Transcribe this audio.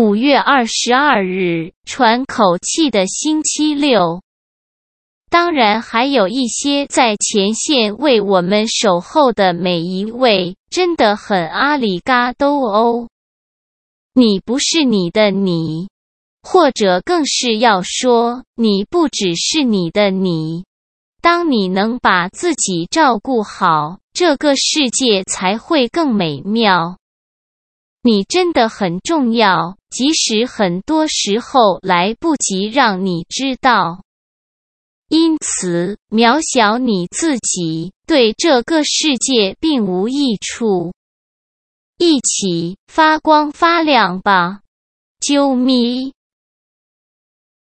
五月二十二日，喘口气的星期六。当然，还有一些在前线为我们守候的每一位，真的很阿里嘎多哦。你不是你的你，或者更是要说，你不只是你的你。当你能把自己照顾好，这个世界才会更美妙。你真的很重要，即使很多时候来不及让你知道。因此，渺小你自己，对这个世界并无益处。一起发光发亮吧，啾咪。